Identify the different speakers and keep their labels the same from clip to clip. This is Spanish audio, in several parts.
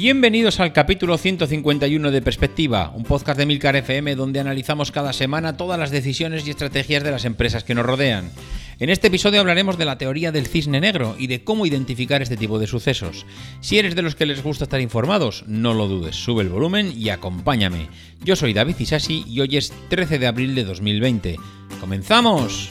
Speaker 1: Bienvenidos al capítulo 151 de Perspectiva, un podcast de Milcar FM donde analizamos cada semana todas las decisiones y estrategias de las empresas que nos rodean. En este episodio hablaremos de la teoría del cisne negro y de cómo identificar este tipo de sucesos. Si eres de los que les gusta estar informados, no lo dudes, sube el volumen y acompáñame. Yo soy David Isasi y hoy es 13 de abril de 2020. ¡Comenzamos!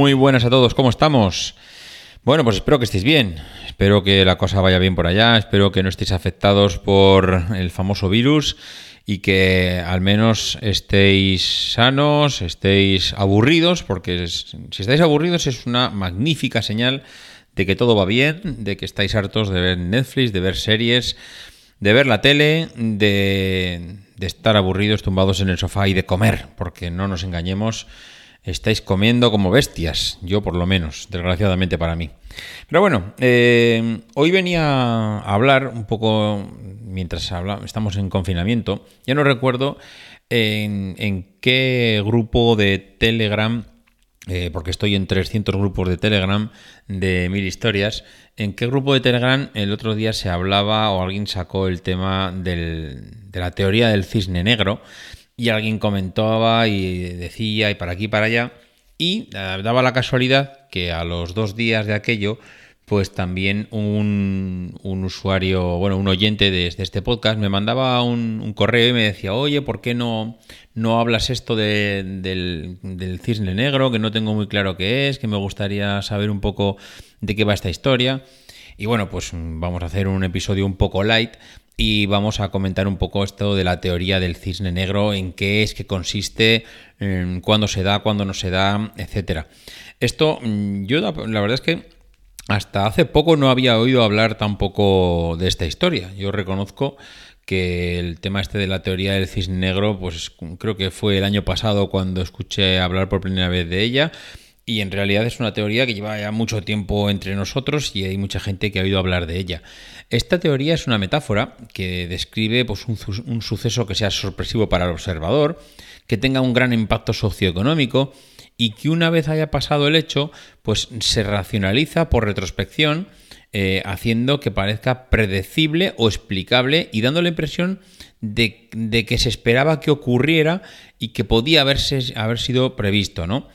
Speaker 1: Muy buenas a todos, ¿cómo estamos? Bueno, pues espero que estéis bien, espero que la cosa vaya bien por allá, espero que no estéis afectados por el famoso virus y que al menos estéis sanos, estéis aburridos, porque si estáis aburridos es una magnífica señal de que todo va bien, de que estáis hartos de ver Netflix, de ver series, de ver la tele, de, de estar aburridos, tumbados en el sofá y de comer, porque no nos engañemos estáis comiendo como bestias, yo por lo menos, desgraciadamente para mí. Pero bueno, eh, hoy venía a hablar un poco, mientras estamos en confinamiento, ya no recuerdo en, qué grupo de Telegram, eh, porque estoy en 300 grupos de Telegram de mil historias, en qué grupo de Telegram el otro día se hablaba o alguien sacó el tema de la teoría del cisne negro y alguien comentaba y decía y para aquí y para allá. Y eh, daba la casualidad que a los dos días de aquello, pues también un, usuario, bueno, un oyente de, este podcast me mandaba un, correo y me decía, oye, ¿por qué no, no hablas esto del, del cisne negro? Que no tengo muy claro qué es, que me gustaría saber un poco de qué va esta historia. Y bueno, pues vamos a hacer un episodio un poco light y vamos a comentar un poco esto de la teoría del cisne negro, en qué es, qué consiste, cuándo se da, cuándo no se da, etcétera. Esto, mm, yo la verdad es que hasta hace poco no había oído hablar tampoco de esta historia. Yo reconozco que el tema este de la teoría del cisne negro, pues creo que fue el año pasado cuando escuché hablar por primera vez de ella y en realidad es una teoría que lleva ya mucho tiempo entre nosotros y hay mucha gente que ha oído hablar de ella. Esta teoría es una metáfora que describe pues, un, suceso que sea sorpresivo para el observador, que tenga un gran impacto socioeconómico y que una vez haya pasado el hecho, pues se racionaliza por retrospección, eh, haciendo que parezca predecible o explicable y dando la impresión de, que se esperaba que ocurriera y que podía haberse, haber sido previsto, ¿no?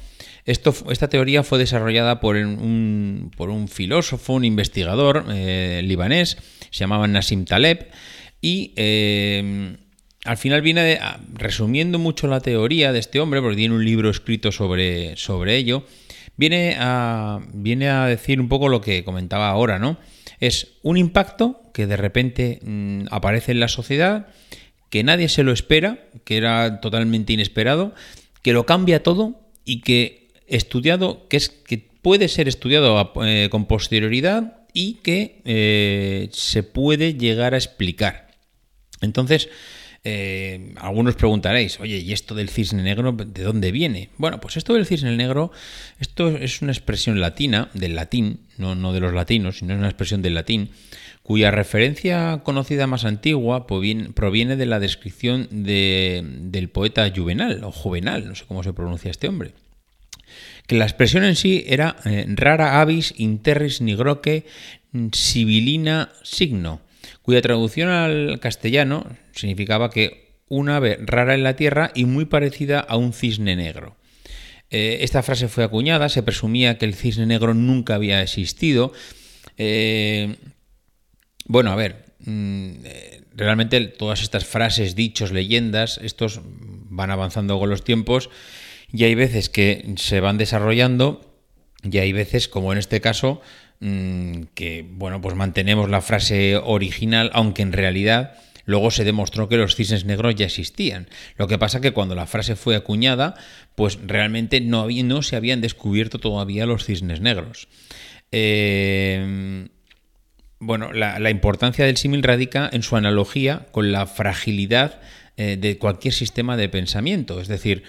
Speaker 1: Esta teoría fue desarrollada por un, por un filósofo, un investigador eh, libanés, se llamaba Nassim Taleb, y eh, al final viene resumiendo mucho la teoría de este hombre, porque tiene un libro escrito sobre, sobre ello, viene a, viene a decir un poco lo que comentaba ahora, ¿no? Es un impacto que de repente mm, aparece en la sociedad, que nadie se lo espera, que era totalmente inesperado, que lo cambia todo y que estudiado, que es que puede ser estudiado eh, con posterioridad y que eh, se puede llegar a explicar. Entonces, eh, algunos preguntaréis, oye, ¿y esto del cisne negro de dónde viene? Bueno, pues esto del cisne negro, esto es una expresión latina, del latín, no, no de los latinos, sino es una expresión del latín, cuya referencia conocida más antigua proviene de la descripción del poeta Juvenal, o Juvenal, no sé cómo se pronuncia este hombre que la expresión en sí era eh, rara avis interris nigroque sibilina signo, cuya traducción al castellano significaba que una ave rara en la tierra y muy parecida a un cisne negro. Eh, esta frase fue acuñada, se presumía que el cisne negro nunca había existido. Eh, bueno, a ver, mm, realmente todas estas frases, dichos, leyendas, estos van avanzando con los tiempos y hay veces que se van desarrollando y hay veces, como en este caso, mm, que bueno, pues mantenemos la frase original, aunque en realidad luego se demostró que los cisnes negros ya existían. Lo que pasa que cuando la frase fue acuñada, pues realmente no, no se habían descubierto todavía los cisnes negros. Eh, bueno, la, importancia del símil radica en su analogía con la fragilidad eh, de cualquier sistema de pensamiento. Es decir,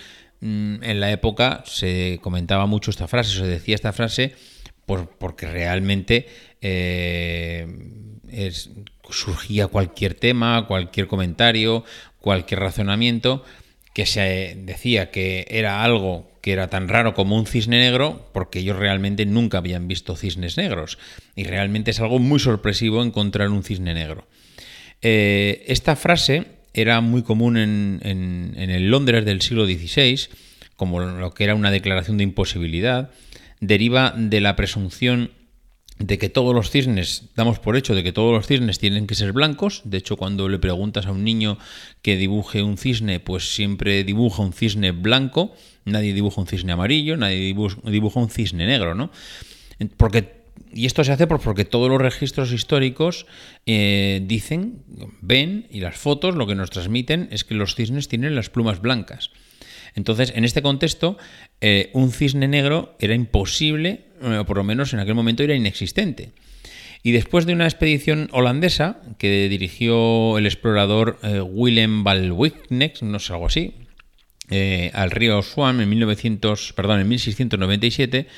Speaker 1: en la época se comentaba mucho esta frase, se decía esta frase porque realmente eh, surgía cualquier tema, cualquier comentario, cualquier razonamiento que se decía que era algo que era tan raro como un cisne negro, porque ellos realmente nunca habían visto cisnes negros. Y realmente es algo muy sorpresivo encontrar un cisne negro. Eh, esta frase era muy común en, en el Londres del siglo XVI, como lo que era una declaración de imposibilidad, deriva de la presunción de que todos los cisnes, damos por hecho de que todos los cisnes tienen que ser blancos. De hecho, cuando le preguntas a un niño que dibuje un cisne, pues siempre dibuja un cisne blanco. Nadie dibuja un cisne amarillo, nadie dibuja un cisne negro, ¿no? Porque, y esto se hace porque todos los registros históricos eh, dicen, ven, y las fotos lo que nos transmiten es que los cisnes tienen las plumas blancas. Entonces, en este contexto, eh, un cisne negro era imposible, o por lo menos en aquel momento era inexistente. Y después de una expedición holandesa que dirigió el explorador eh, Willem van Wickenex, no sé, algo así, eh, al río Swan en, 1900, perdón, en 1697,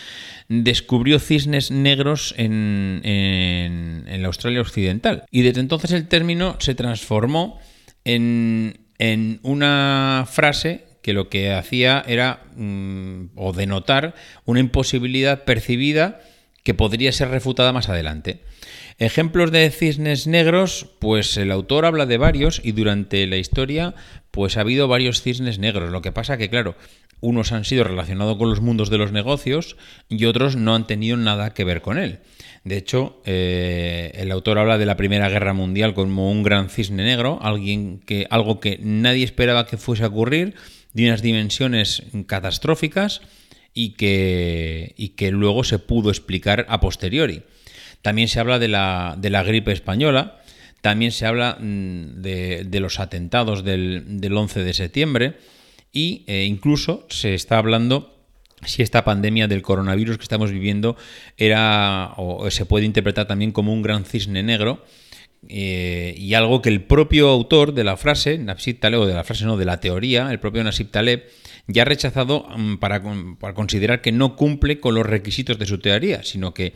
Speaker 1: descubrió cisnes negros en, en, la Australia Occidental. Y desde entonces el término se transformó en, en una frase que lo que hacía era mm, o denotar una imposibilidad percibida que podría ser refutada más adelante. Ejemplos de cisnes negros, pues el autor habla de varios y durante la historia pues ha habido varios cisnes negros. Lo que pasa que claro, unos han sido relacionados con los mundos de los negocios y otros no han tenido nada que ver con él. De hecho, eh, el autor habla de la Primera Guerra Mundial como un gran cisne negro, alguien que, algo que nadie esperaba que fuese a ocurrir de unas dimensiones catastróficas y que, y que luego se pudo explicar a posteriori. También se habla de la, de la gripe española, también se habla mm, de, los atentados del, 11 de septiembre e incluso se está hablando si esta pandemia del coronavirus que estamos viviendo era o se puede interpretar también como un gran cisne negro eh, y algo que el propio autor de la frase, Nasib Taleb, o de la frase no, de la teoría, el propio Nasib Taleb, ya ha rechazado mm, para, considerar que no cumple con los requisitos de su teoría, sino que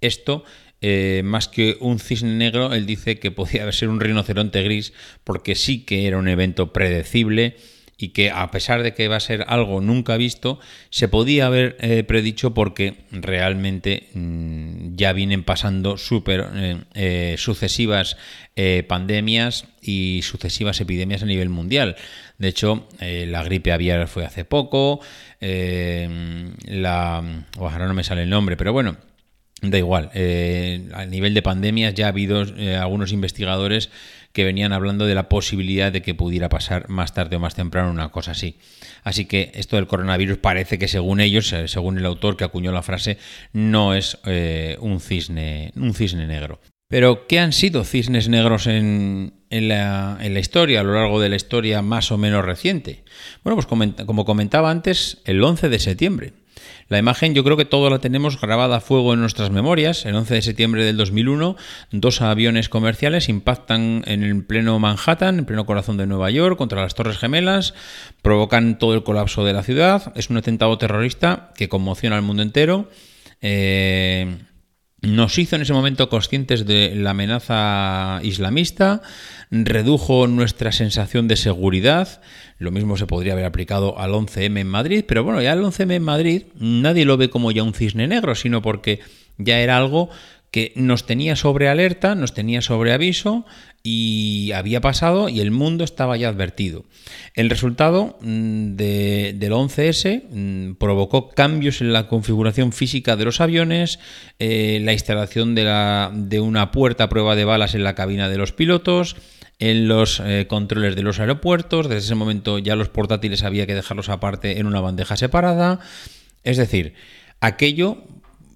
Speaker 1: esto, eh, más que un cisne negro, él dice que podía ser un rinoceronte gris, porque sí que era un evento predecible, y que a pesar de que va a ser algo nunca visto, se podía haber eh, predicho porque realmente mm, ya vienen pasando super, eh, eh, sucesivas pandemias y sucesivas epidemias a nivel mundial. De hecho, la gripe aviar fue hace poco, la... ahora no me sale el nombre, pero bueno, Da igual, a nivel de pandemias ya ha habido algunos investigadores que venían hablando de la posibilidad de que pudiera pasar más tarde o más temprano una cosa así. Así que esto del coronavirus parece que según ellos, eh, según el autor que acuñó la frase, no es eh, un, cisne, un cisne negro. Pero, ¿qué han sido cisnes negros en, la, en, la, historia, a lo largo de la historia más o menos reciente? Bueno, pues como comentaba antes, el 11 de septiembre. La imagen yo creo que todo la tenemos grabada a fuego en nuestras memorias. El 11 de septiembre del 2001, dos aviones comerciales impactan en el pleno Manhattan, en pleno corazón de Nueva York, contra las Torres Gemelas, provocan todo el colapso de la ciudad. Es un atentado terrorista que conmociona al mundo entero. Eh, nos hizo en ese momento conscientes de la amenaza islamista, redujo nuestra sensación de seguridad, lo mismo se podría haber aplicado al 11M en Madrid, pero bueno, ya el 11M en Madrid nadie lo ve como ya un cisne negro, sino porque ya era algo que nos tenía sobre alerta, nos tenía sobre aviso y había pasado y el mundo estaba ya advertido. El resultado mm, del 11S mm, provocó cambios en la configuración física de los aviones, eh, la instalación de, una puerta a prueba de balas en la cabina de los pilotos, en los eh, controles de los aeropuertos, desde ese momento ya los portátiles había que dejarlos aparte en una bandeja separada. Es decir, aquello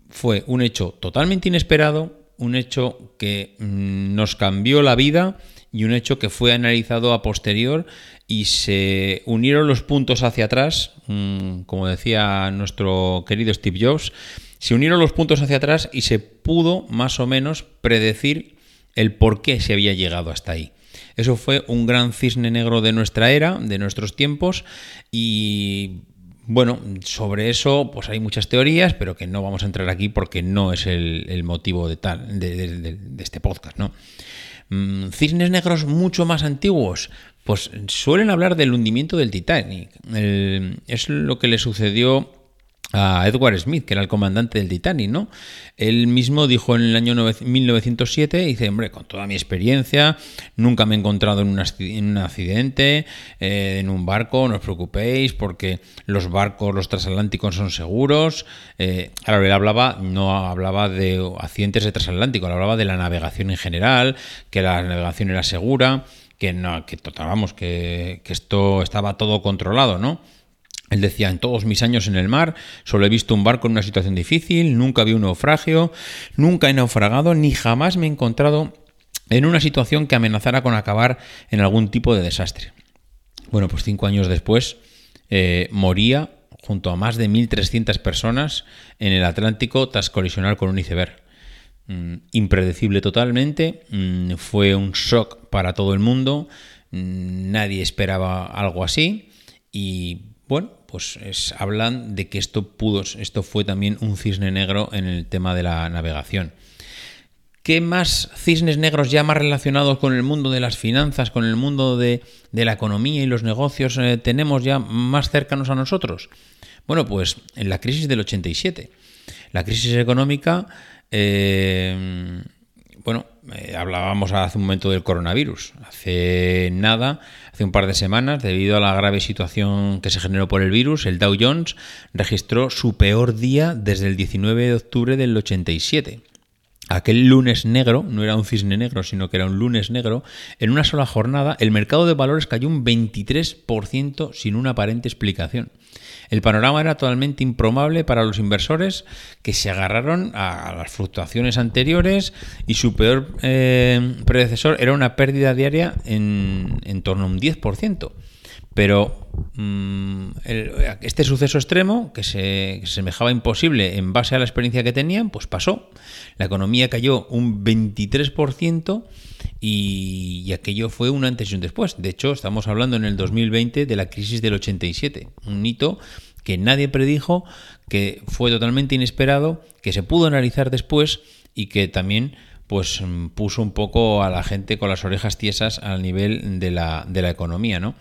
Speaker 1: fue un hecho totalmente inesperado, un hecho que mm, nos cambió la vida y un hecho que fue analizado a posterior y se unieron los puntos hacia atrás, mm, como decía nuestro querido Steve Jobs, se unieron los puntos hacia atrás y se pudo más o menos predecir el por qué se había llegado hasta ahí. Eso fue un gran cisne negro de nuestra era, de nuestros tiempos, y bueno, sobre eso pues hay muchas teorías, pero que no vamos a entrar aquí porque no es el, motivo de, tal, de, este podcast, ¿no? Mm, cisnes negros mucho más antiguos, pues suelen hablar del hundimiento del Titanic. es lo que le sucedió a Edward Smith, que era el comandante del Titanic, ¿no? Él mismo dijo en el año 1907, dice, hombre, con toda mi experiencia, nunca me he encontrado en un, accidente, eh, en un barco, no os preocupéis, porque los barcos, los transatlánticos son seguros. Eh, ahora, él hablaba, no hablaba de accidentes de transatlántico, él hablaba de la navegación en general, que la navegación era segura, que no, que, vamos, que, que esto estaba todo controlado, ¿no? Él decía, en todos mis años en el mar, solo he visto un barco en una situación difícil, nunca vi un naufragio, nunca he naufragado, ni jamás me he encontrado en una situación que amenazara con acabar en algún tipo de desastre. Bueno, pues cinco años después eh, moría junto a más de 1.300 personas en el Atlántico tras colisionar con un iceberg. Mm, impredecible totalmente, mm, fue un shock para todo el mundo, mm, nadie esperaba algo así y bueno, pues hablan de que esto pudo, esto fue también un cisne negro en el tema de la navegación. ¿Qué más cisnes negros ya más relacionados con el mundo de las finanzas, con el mundo de, la economía y los negocios eh, tenemos ya más cercanos a nosotros? Bueno, pues en la crisis del 87. La crisis económica, eh, bueno, eh, hablábamos hace un momento del coronavirus. Hace nada, hace un par de semanas, debido a la grave situación que se generó por el virus, el Dow Jones registró su peor día desde el 19 de octubre del 87. Aquel lunes negro, no era un cisne negro, sino que era un lunes negro, en una sola jornada el mercado de valores cayó un 23% sin una aparente explicación. El panorama era totalmente improbable para los inversores que se agarraron a las fluctuaciones anteriores y su peor eh, predecesor era una pérdida diaria en, en torno a un 10%. Pero mm, este suceso extremo, que se, semejaba imposible en base a la experiencia que tenían, pues pasó. La economía cayó un 23% y, y, aquello fue un antes y un después. De hecho, estamos hablando en el 2020 de la crisis del 87, un hito que nadie predijo, que fue totalmente inesperado, que se pudo analizar después y que también pues puso un poco a la gente con las orejas tiesas al nivel de la, de la economía, ¿no?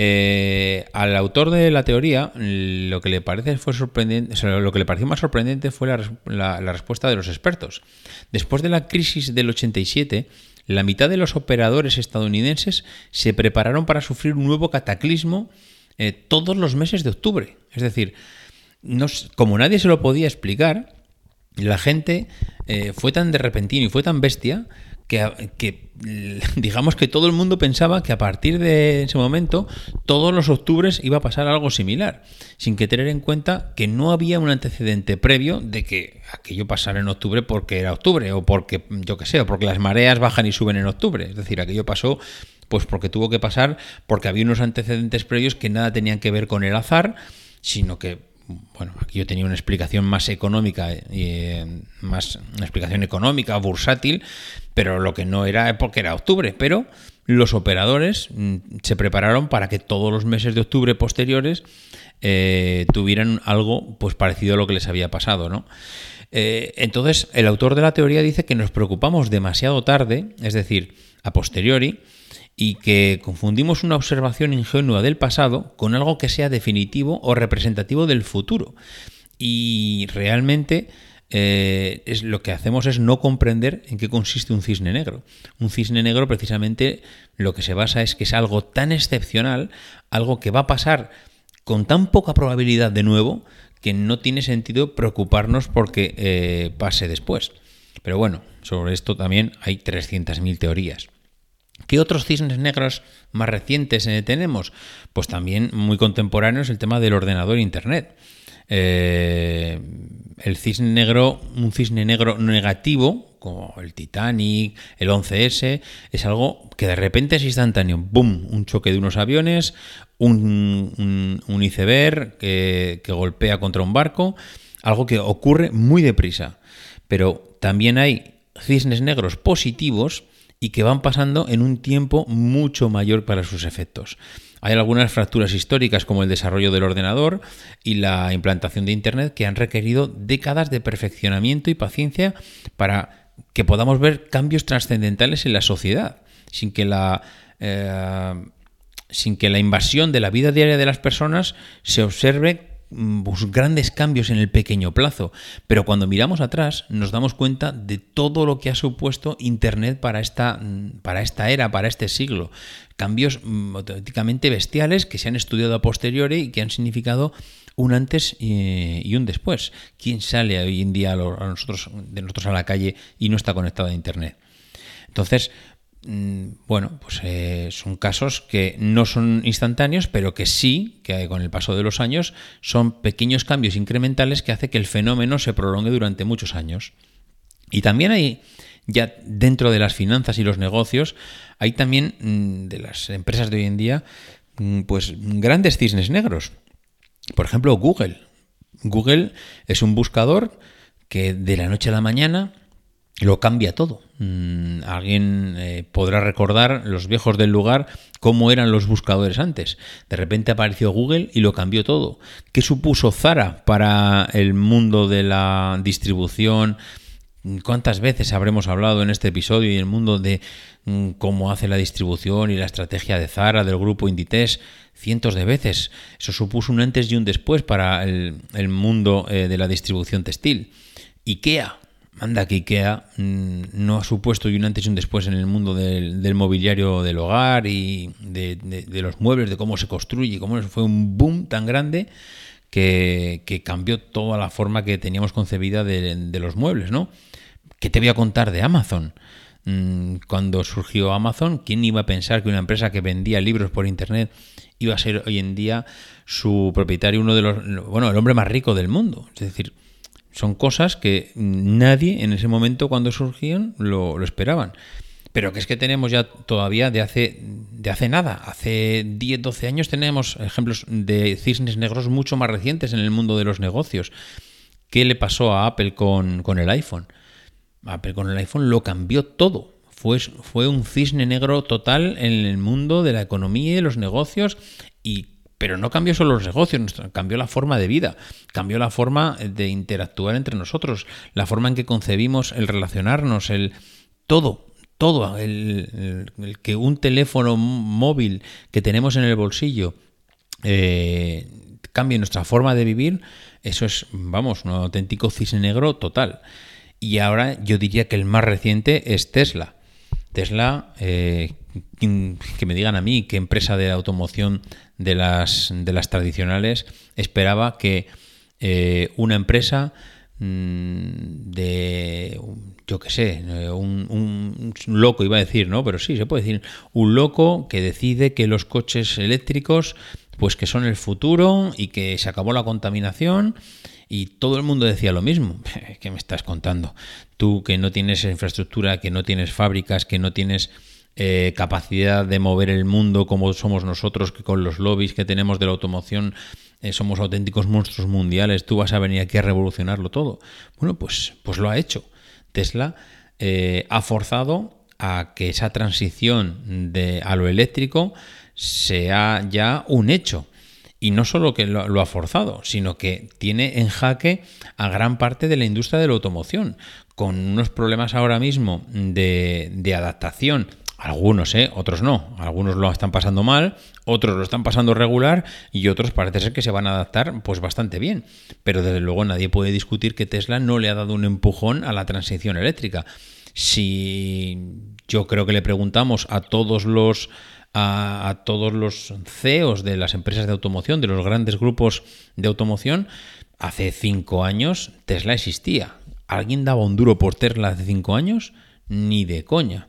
Speaker 1: Eh, al autor de la teoría, lo que le parece fue sorprendente, lo que le pareció más sorprendente fue la, respuesta de los expertos. Después de la crisis del 87, la mitad de los operadores estadounidenses se prepararon para sufrir un nuevo cataclismo eh, todos los meses de octubre. Es decir, como nadie se lo podía explicar, la gente eh, fue tan de repentino y fue tan bestia que, digamos que todo el mundo pensaba que a partir de ese momento todos los octubres iba a pasar algo similar, sin que tener en cuenta que no había un antecedente previo de que aquello pasara en octubre porque era octubre o porque yo qué sé, o porque las mareas bajan y suben en octubre, es decir, aquello pasó pues porque tuvo que pasar porque había unos antecedentes previos que nada tenían que ver con el azar, sino que bueno, aquí yo tenía una explicación más económica, eh, más una explicación económica, bursátil, pero lo que no era porque era octubre. Pero los operadores mm, se prepararon para que todos los meses de octubre posteriores eh, tuvieran algo pues parecido a lo que les había pasado, ¿no? Eh, entonces, el autor de la teoría dice que nos preocupamos demasiado tarde, es decir, a posteriori, y que confundimos una observación ingenua del pasado con algo que sea definitivo o representativo del futuro. Y realmente eh, es, lo que hacemos es no comprender en qué consiste un cisne negro. Un cisne negro precisamente lo que se basa es que es algo tan excepcional, algo que va a pasar con tan poca probabilidad de nuevo, que no tiene sentido preocuparnos porque eh, pase después. Pero bueno, sobre esto también hay 300.000 teorías. ¿Qué otros cisnes negros más recientes eh, tenemos? Pues también muy contemporáneos el tema del ordenador e Internet. Eh, el cisne negro, un cisne negro negativo, como el Titanic, el 11S, es algo que de repente es instantáneo. ¡Bum! Un choque de unos aviones, un, iceberg que, que golpea contra un barco, algo que ocurre muy deprisa. Pero también hay cisnes negros positivos y que van pasando en un tiempo mucho mayor para sus efectos. Hay algunas fracturas históricas como el desarrollo del ordenador y la implantación de Internet que han requerido décadas de perfeccionamiento y paciencia para que podamos ver cambios trascendentales en la sociedad, sin que la, eh, sin que la invasión de la vida diaria de las personas se observe pues, grandes cambios en el pequeño plazo, pero cuando miramos atrás nos damos cuenta de todo lo que ha supuesto Internet para esta, mm, para esta era, para este siglo. Cambios mm, auténticamente bestiales que se han estudiado a posteriori y que han significado un antes y un después. ¿Quién sale hoy en día a de nosotros a la calle y no está conectado a Internet? Entonces, Mm, bueno, pues eh, son casos que no son instantáneos, pero que sí, que con el paso de los años, son pequeños cambios incrementales que hace que el fenómeno se prolongue durante muchos años. Y también hay, ya dentro de las finanzas y los negocios, hay también mm, de las empresas de hoy en día, mm, pues grandes cisnes negros. Por ejemplo, Google. Google es un buscador que de la noche a la mañana lo cambia todo. Mm, alguien eh, podrá recordar los viejos del lugar cómo eran los buscadores antes. De repente apareció Google y lo cambió todo. ¿Qué supuso Zara para el mundo de la distribución? ¿Cuántas veces habremos hablado en este episodio y en el mundo de mm, cómo hace la distribución y la estrategia de Zara, del grupo Inditex? Cientos de veces. Eso supuso un antes y un después para el, mundo eh, de la distribución textil. IKEA, Anda que IKEA mm, no ha supuesto y un antes y un después en el mundo del, mobiliario del hogar y de, los muebles, de cómo se construye, cómo fue un boom tan grande que, cambió toda la forma que teníamos concebida de, los muebles, ¿no? ¿Qué te voy a contar de Amazon? Mm, cuando surgió Amazon, ¿quién iba a pensar que una empresa que vendía libros por internet iba a ser hoy en día su propietario, uno de los, bueno, el hombre más rico del mundo? Es decir, son cosas que nadie en ese momento cuando surgían lo, esperaban. Pero que es que tenemos ya todavía de hace, de hace nada, hace 10, 12 años tenemos ejemplos de cisnes negros mucho más recientes en el mundo de los negocios. ¿Qué le pasó a Apple con, con el iPhone? Apple con el iPhone lo cambió todo. Fue, fue un cisne negro total en el mundo de la economía y de los negocios pero no cambió solo los negocios, cambió la forma de vida, cambió la forma de interactuar entre nosotros, la forma en que concebimos el relacionarnos, el todo, todo, el, que un teléfono móvil que tenemos en el bolsillo eh, cambie nuestra forma de vivir, eso es, vamos, un auténtico cisne negro total. Y ahora yo diría que el más reciente es Tesla. Tesla, eh, que me digan a mí qué empresa de automoción de las, de las tradicionales esperaba que eh, una empresa mm, de, yo qué sé, un, un, loco iba a decir, ¿no? Pero sí, se puede decir, un loco que decide que los coches eléctricos, pues que son el futuro y que se acabó la contaminación y todo el mundo decía lo mismo. ¿Qué me estás contando? Tú que no tienes infraestructura, que no tienes fábricas, que no tienes eh, capacidad de mover el mundo como somos nosotros, que con los lobbies que tenemos de la automoción eh, somos auténticos monstruos mundiales, tú vas a venir aquí a revolucionarlo todo. Bueno, pues, pues lo ha hecho. Tesla eh, ha forzado a que esa transición de, a lo eléctrico sea ya un hecho. Y no solo que lo, ha forzado, sino que tiene en jaque a gran parte de la industria de la automoción, con unos problemas ahora mismo de, de adaptación algunos, ¿eh? Otros no. Algunos lo están pasando mal, otros lo están pasando regular y otros parece ser que se van a adaptar pues bastante bien. Pero desde luego nadie puede discutir que Tesla no le ha dado un empujón a la transición eléctrica. Si yo creo que le preguntamos a todos los a, a, todos los CEOs de las empresas de automoción, de los grandes grupos de automoción, hace cinco años Tesla existía. ¿Alguien daba un duro por Tesla hace cinco años? Ni de coña.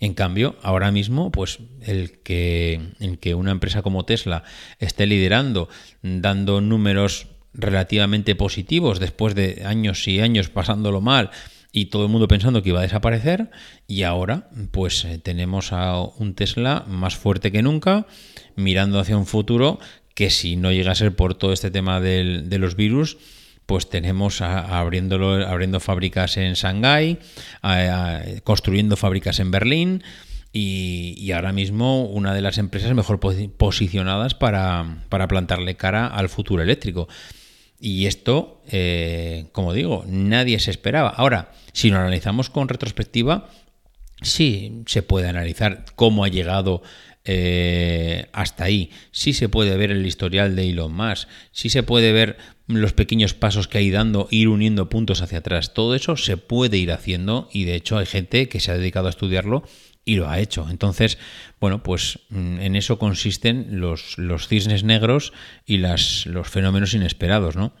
Speaker 1: En cambio, ahora mismo, pues el que, que una empresa como Tesla esté liderando, dando números relativamente positivos después de años y años pasándolo mal y todo el mundo pensando que iba a desaparecer y ahora pues eh, tenemos a un Tesla más fuerte que nunca mirando hacia un futuro que si no llega a ser por todo este tema de los virus pues tenemos abriéndolo, abriendo fábricas en Shanghái, construyendo fábricas en Berlín y, ahora mismo una de las empresas mejor posicionadas para, para plantarle cara al futuro eléctrico. Y esto, eh, como digo, nadie se esperaba. Ahora, si lo analizamos con retrospectiva, sí se puede analizar cómo ha llegado eh, hasta ahí. Sí se puede ver el historial de Elon Musk. Sí se puede ver los pequeños pasos que ha ido dando, ir uniendo puntos hacia atrás. Todo eso se puede ir haciendo y de hecho hay gente que se ha dedicado a estudiarlo y lo ha hecho. Entonces, bueno, pues mm, en eso consisten los, los cisnes negros y las, los fenómenos inesperados, ¿no?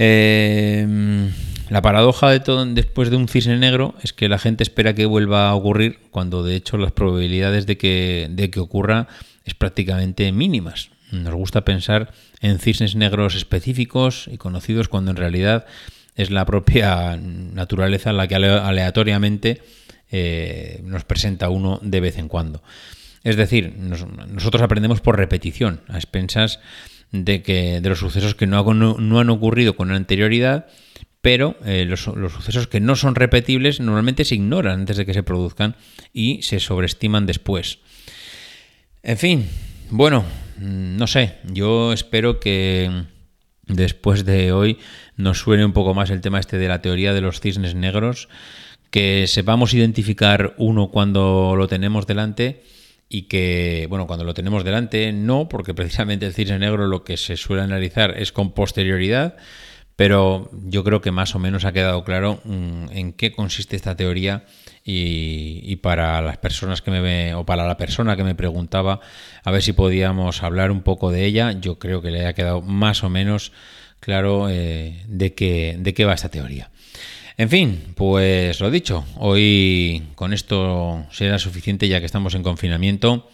Speaker 1: Em, la paradoja de todo después de un cisne negro es que la gente espera que vuelva a ocurrir cuando de hecho las probabilidades de que, de que ocurra es prácticamente mínimas. Nos gusta pensar en cisnes negros específicos y conocidos cuando en realidad es la propia naturaleza la que aleatoriamente eh, nos presenta uno de vez en cuando. Es decir, nosotros aprendemos por repetición, a expensas de, que, de los sucesos que no, no, han ocurrido con anterioridad, pero eh, los, los, sucesos que no son repetibles normalmente se ignoran antes de que se produzcan y se sobreestiman después. En fin, bueno, no sé, yo espero que después de hoy nos suene un poco más el tema este de la teoría de los cisnes negros que sepamos identificar uno cuando lo tenemos delante y que, bueno, cuando lo tenemos delante, no, porque precisamente el cisne negro lo que se suele analizar es con posterioridad, pero yo creo que más o menos ha quedado claro mm, en qué consiste esta teoría y, para las personas que me o para la persona que me preguntaba a ver si podíamos hablar un poco de ella, yo creo que le ha quedado más o menos claro eh, de, qué, de qué va esta teoría. En fin, pues lo dicho, hoy con esto será suficiente ya que estamos en confinamiento.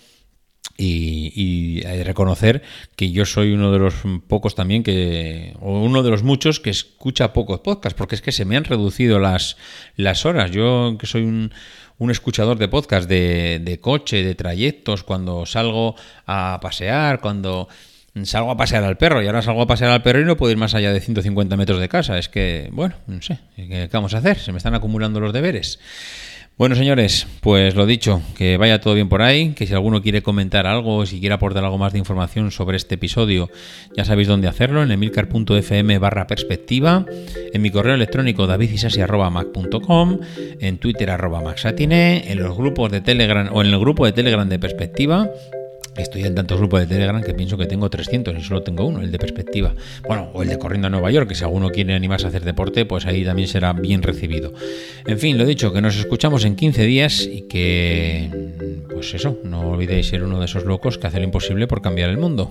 Speaker 1: Y, reconocer que yo soy uno de los pocos también que, o uno de los muchos que escucha pocos podcasts, porque es que se me han reducido las, las horas. Yo que soy un, un escuchador de podcast de, de coche, de trayectos, cuando salgo a pasear, cuando salgo a pasear al perro y ahora salgo a pasear al perro y no puedo ir más allá de 150 metros de casa. Es que, bueno, no sé, ¿qué vamos a hacer? Se me están acumulando los deberes. Bueno, señores, pues lo dicho, que vaya todo bien por ahí, que si alguno quiere comentar algo, si quiere aportar algo más de información sobre este episodio, ya sabéis dónde hacerlo, en emilcar.fm barra perspectiva, en mi correo electrónico davidisasi.mac.com, en twitter arroba maxatine, en los grupos de Telegram o en el grupo de Telegram de perspectiva, Estoy en tantos grupos de Telegram que pienso que tengo 300 y solo tengo uno, el de perspectiva. Bueno, o el de Corriendo a Nueva York, que si alguno quiere animarse a hacer deporte, pues ahí también será bien recibido. En fin, lo dicho, que nos escuchamos en 15 días y que, pues eso, no olvidéis ser uno de esos locos que hace lo imposible por cambiar el mundo.